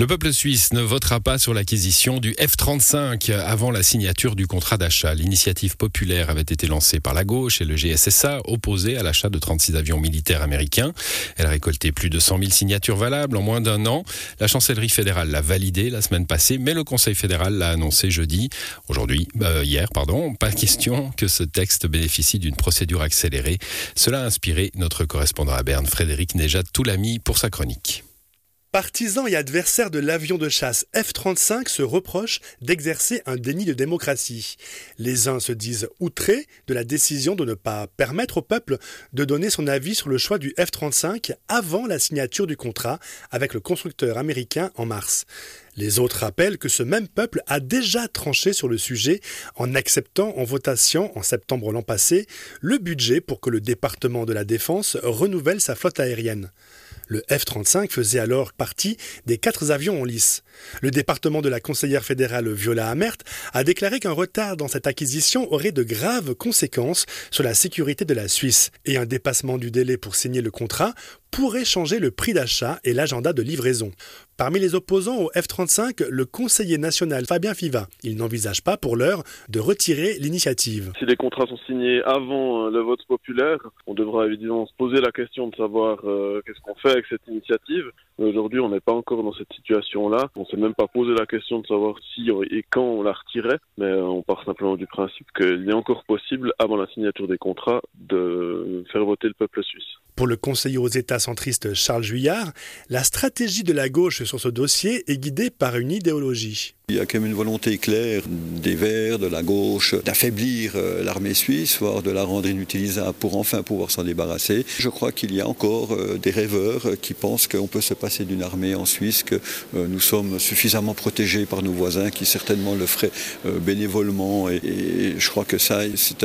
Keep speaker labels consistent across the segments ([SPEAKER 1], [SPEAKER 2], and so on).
[SPEAKER 1] Le peuple suisse ne votera pas sur l'acquisition du F-35 avant la signature du contrat d'achat. L'initiative populaire avait été lancée par la gauche et le GSSA opposé à l'achat de 36 avions militaires américains. Elle a récolté plus de 100 000 signatures valables en moins d'un an. La chancellerie fédérale l'a validé la semaine passée, mais le Conseil fédéral l'a annoncé jeudi, aujourd'hui, euh, hier, pardon. Pas question que ce texte bénéficie d'une procédure accélérée. Cela a inspiré notre correspondant à Berne, Frédéric Nejad Toulami, pour sa chronique.
[SPEAKER 2] Partisans et adversaires de l'avion de chasse F-35 se reprochent d'exercer un déni de démocratie. Les uns se disent outrés de la décision de ne pas permettre au peuple de donner son avis sur le choix du F-35 avant la signature du contrat avec le constructeur américain en mars. Les autres rappellent que ce même peuple a déjà tranché sur le sujet en acceptant en votation en septembre l'an passé le budget pour que le département de la Défense renouvelle sa flotte aérienne. Le F-35 faisait alors partie des quatre avions en lice. Le département de la conseillère fédérale Viola Amert a déclaré qu'un retard dans cette acquisition aurait de graves conséquences sur la sécurité de la Suisse et un dépassement du délai pour signer le contrat pourrait changer le prix d'achat et l'agenda de livraison. Parmi les opposants au F-35, le conseiller national Fabien Fiva. Il n'envisage pas pour l'heure de retirer l'initiative.
[SPEAKER 3] Si les contrats sont signés avant euh, le vote populaire, on devra évidemment se poser la question de savoir euh, qu'est-ce qu'on fait avec cette initiative. Aujourd'hui, on n'est pas encore dans cette situation-là. On ne s'est même pas posé la question de savoir si et quand on la retirait, mais euh, on part simplement du principe qu'il est encore possible, avant la signature des contrats, de faire voter le peuple suisse.
[SPEAKER 2] Pour le conseiller aux États centriste Charles Juillard, la stratégie de la gauche sur ce dossier est guidée par une idéologie.
[SPEAKER 4] Il y a quand même une volonté claire des Verts, de la gauche, d'affaiblir euh, l'armée suisse, voire de la rendre inutilisable pour enfin pouvoir s'en débarrasser. Je crois qu'il y a encore euh, des rêveurs qui pensent qu'on peut se passer d'une armée en Suisse, que euh, nous sommes suffisamment protégés par nos voisins qui certainement le feraient bénévolement. Et je crois que ça, c'est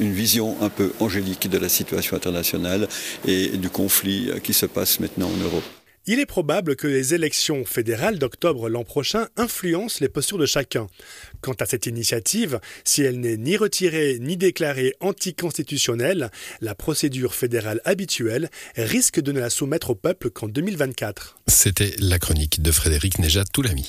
[SPEAKER 4] une vision un peu angélique de la situation internationale et du conflit qui se passe maintenant en Europe.
[SPEAKER 2] Il est probable que les élections fédérales d'octobre l'an prochain influencent les postures de chacun. Quant à cette initiative, si elle n'est ni retirée ni déclarée anticonstitutionnelle, la procédure fédérale habituelle risque de ne la soumettre au peuple qu'en 2024.
[SPEAKER 1] C'était la chronique de Frédéric Nejat Toulami.